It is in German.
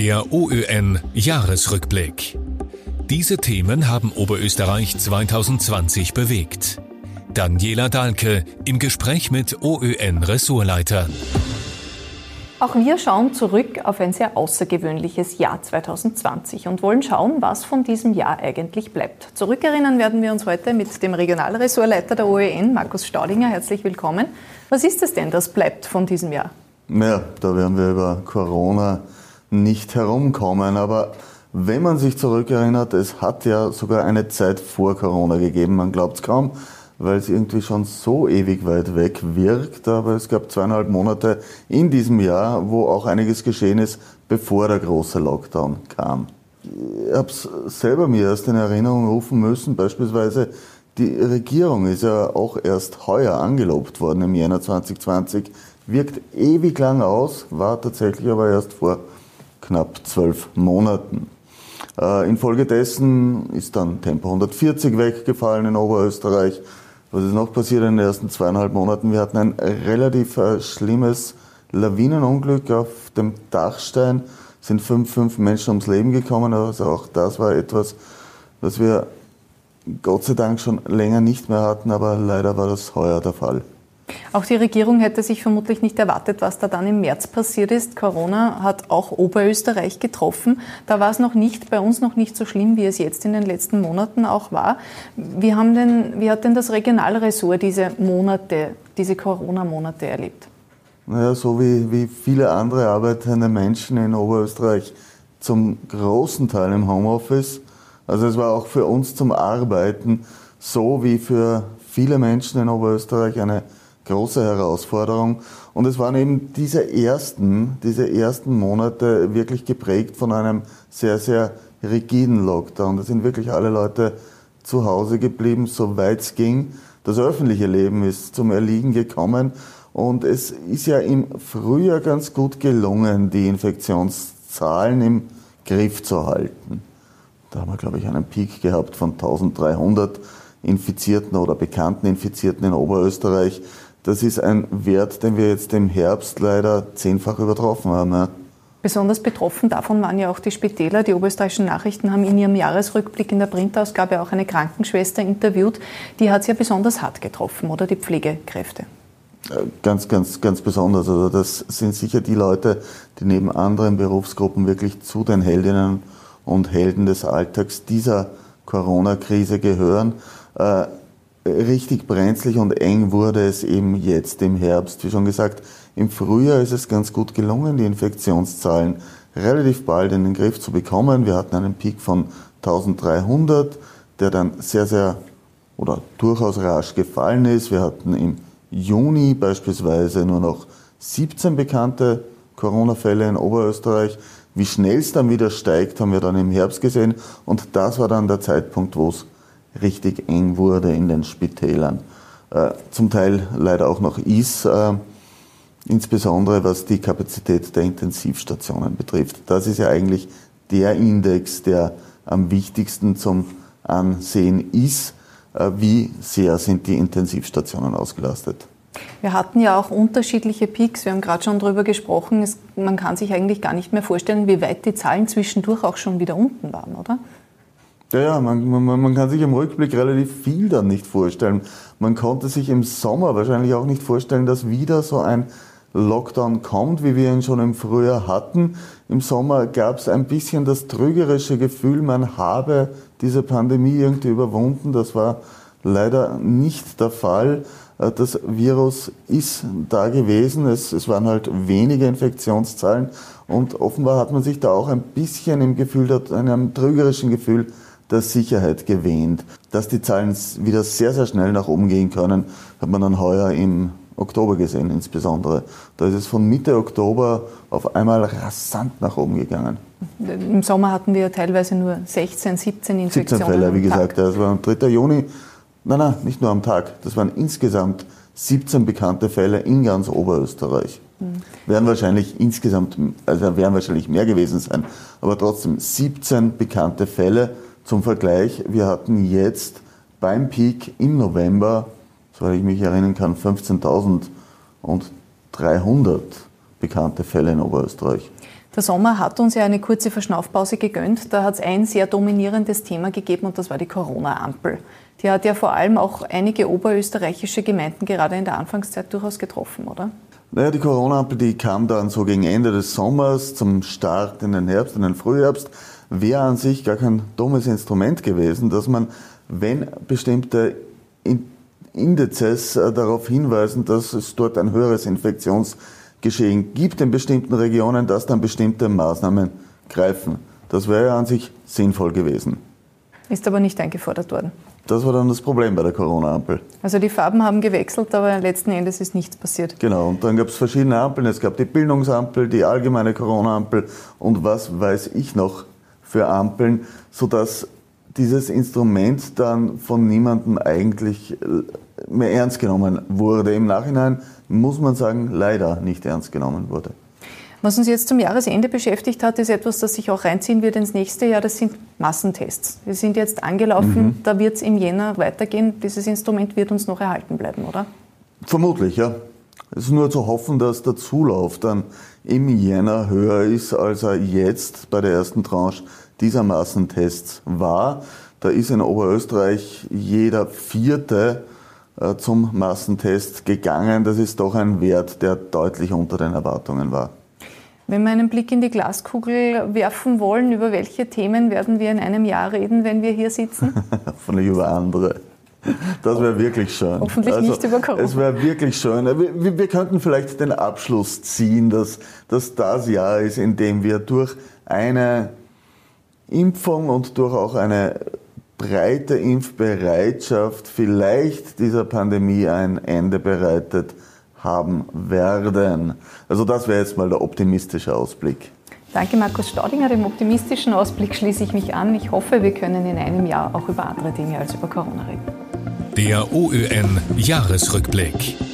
Der OÖN Jahresrückblick. Diese Themen haben Oberösterreich 2020 bewegt. Daniela Dahlke im Gespräch mit OÖN Ressortleitern. Auch wir schauen zurück auf ein sehr außergewöhnliches Jahr 2020 und wollen schauen, was von diesem Jahr eigentlich bleibt. Zurückerinnern werden wir uns heute mit dem Regionalressortleiter der OEN, Markus Staudinger. Herzlich willkommen. Was ist es denn, das bleibt von diesem Jahr? Ja, da werden wir über Corona nicht herumkommen. Aber wenn man sich zurückerinnert, es hat ja sogar eine Zeit vor Corona gegeben. Man glaubt es kaum weil es irgendwie schon so ewig weit weg wirkt. Aber es gab zweieinhalb Monate in diesem Jahr, wo auch einiges geschehen ist, bevor der große Lockdown kam. Ich habe es selber mir erst in Erinnerung rufen müssen, beispielsweise die Regierung ist ja auch erst heuer angelobt worden im Jänner 2020, wirkt ewig lang aus, war tatsächlich aber erst vor knapp zwölf Monaten. Äh, infolgedessen ist dann Tempo 140 weggefallen in Oberösterreich was ist noch passiert in den ersten zweieinhalb Monaten? Wir hatten ein relativ äh, schlimmes Lawinenunglück auf dem Dachstein. Sind fünf, fünf Menschen ums Leben gekommen. Also auch das war etwas, was wir Gott sei Dank schon länger nicht mehr hatten, aber leider war das heuer der Fall. Auch die Regierung hätte sich vermutlich nicht erwartet, was da dann im März passiert ist. Corona hat auch Oberösterreich getroffen. Da war es noch nicht, bei uns noch nicht so schlimm, wie es jetzt in den letzten Monaten auch war. Wie, haben denn, wie hat denn das Regionalressort diese Monate, diese Corona-Monate erlebt? Naja, so wie, wie viele andere arbeitende Menschen in Oberösterreich zum großen Teil im Homeoffice. Also es war auch für uns zum Arbeiten so wie für viele Menschen in Oberösterreich eine große Herausforderung. Und es waren eben diese ersten, diese ersten Monate wirklich geprägt von einem sehr, sehr rigiden Lockdown. Da sind wirklich alle Leute zu Hause geblieben, soweit es ging. Das öffentliche Leben ist zum Erliegen gekommen. Und es ist ja im Frühjahr ganz gut gelungen, die Infektionszahlen im Griff zu halten. Da haben wir, glaube ich, einen Peak gehabt von 1300 Infizierten oder bekannten Infizierten in Oberösterreich. Das ist ein Wert, den wir jetzt im Herbst leider zehnfach übertroffen haben. Ja. Besonders betroffen davon waren ja auch die Spitäler. Die oberösterreichischen Nachrichten haben in ihrem Jahresrückblick in der Printausgabe auch eine Krankenschwester interviewt. Die hat es ja besonders hart getroffen, oder die Pflegekräfte? Ganz, ganz, ganz besonders. Also das sind sicher die Leute, die neben anderen Berufsgruppen wirklich zu den Heldinnen und Helden des Alltags dieser Corona-Krise gehören. Richtig brenzlig und eng wurde es eben jetzt im Herbst. Wie schon gesagt, im Frühjahr ist es ganz gut gelungen, die Infektionszahlen relativ bald in den Griff zu bekommen. Wir hatten einen Peak von 1300, der dann sehr, sehr oder durchaus rasch gefallen ist. Wir hatten im Juni beispielsweise nur noch 17 bekannte Corona-Fälle in Oberösterreich. Wie schnell es dann wieder steigt, haben wir dann im Herbst gesehen. Und das war dann der Zeitpunkt, wo es richtig eng wurde in den Spitälern. Äh, zum Teil leider auch noch ist, äh, insbesondere was die Kapazität der Intensivstationen betrifft. Das ist ja eigentlich der Index, der am wichtigsten zum Ansehen ist. Äh, wie sehr sind die Intensivstationen ausgelastet? Wir hatten ja auch unterschiedliche Peaks. Wir haben gerade schon darüber gesprochen. Es, man kann sich eigentlich gar nicht mehr vorstellen, wie weit die Zahlen zwischendurch auch schon wieder unten waren, oder? Ja, ja man, man, man kann sich im Rückblick relativ viel dann nicht vorstellen. Man konnte sich im Sommer wahrscheinlich auch nicht vorstellen, dass wieder so ein Lockdown kommt, wie wir ihn schon im Frühjahr hatten. Im Sommer gab es ein bisschen das trügerische Gefühl, man habe diese Pandemie irgendwie überwunden. Das war leider nicht der Fall. Äh, das Virus ist da gewesen. Es, es waren halt wenige Infektionszahlen und offenbar hat man sich da auch ein bisschen im Gefühl, in einem trügerischen Gefühl der Sicherheit gewähnt. Dass die Zahlen wieder sehr, sehr schnell nach oben gehen können, hat man dann heuer im Oktober gesehen insbesondere. Da ist es von Mitte Oktober auf einmal rasant nach oben gegangen. Im Sommer hatten wir teilweise nur 16, 17 Infektionen. 17 Fälle, wie gesagt. Das war am 3. Juni. Nein, nein, nicht nur am Tag. Das waren insgesamt 17 bekannte Fälle in ganz Oberösterreich. Mhm. Werden wahrscheinlich insgesamt, also werden wahrscheinlich mehr gewesen sein, aber trotzdem 17 bekannte Fälle zum Vergleich, wir hatten jetzt beim Peak im November, soweit ich mich erinnern kann, 15.300 bekannte Fälle in Oberösterreich. Der Sommer hat uns ja eine kurze Verschnaufpause gegönnt. Da hat es ein sehr dominierendes Thema gegeben und das war die Corona-Ampel. Die hat ja vor allem auch einige oberösterreichische Gemeinden gerade in der Anfangszeit durchaus getroffen, oder? Naja, die Corona-Ampel, die kam dann so gegen Ende des Sommers zum Start in den Herbst, in den Frühherbst, wäre an sich gar kein dummes Instrument gewesen, dass man, wenn bestimmte Indizes äh, darauf hinweisen, dass es dort ein höheres Infektionsgeschehen gibt in bestimmten Regionen, dass dann bestimmte Maßnahmen greifen. Das wäre ja an sich sinnvoll gewesen. Ist aber nicht eingefordert worden. Das war dann das Problem bei der Corona-Ampel. Also die Farben haben gewechselt, aber letzten Endes ist nichts passiert. Genau, und dann gab es verschiedene Ampeln. Es gab die Bildungsampel, die allgemeine Corona-Ampel und was weiß ich noch für Ampeln, sodass dieses Instrument dann von niemandem eigentlich äh, mehr ernst genommen wurde. Im Nachhinein muss man sagen, leider nicht ernst genommen wurde. Was uns jetzt zum Jahresende beschäftigt hat, ist etwas, das sich auch reinziehen wird ins nächste Jahr. Das sind Massentests. Wir sind jetzt angelaufen, mhm. da wird es im Jänner weitergehen. Dieses Instrument wird uns noch erhalten bleiben, oder? Vermutlich, ja. Es ist nur zu hoffen, dass der Zulauf dann im Jänner höher ist, als er jetzt bei der ersten Tranche dieser Massentests war. Da ist in Oberösterreich jeder vierte äh, zum Massentest gegangen. Das ist doch ein Wert, der deutlich unter den Erwartungen war. Wenn wir einen Blick in die Glaskugel werfen wollen, über welche Themen werden wir in einem Jahr reden, wenn wir hier sitzen? Von über andere. Das wäre wirklich schön. Hoffentlich also, nicht über Corona. Es wäre wirklich schön. Wir, wir, könnten vielleicht den Abschluss ziehen, dass, dass das Jahr ist, in dem wir durch eine Impfung und durch auch eine breite Impfbereitschaft vielleicht dieser Pandemie ein Ende bereitet haben werden. Also das wäre jetzt mal der optimistische Ausblick. Danke, Markus Staudinger. Dem optimistischen Ausblick schließe ich mich an. Ich hoffe, wir können in einem Jahr auch über andere Dinge als über Corona reden. Der OÖN Jahresrückblick.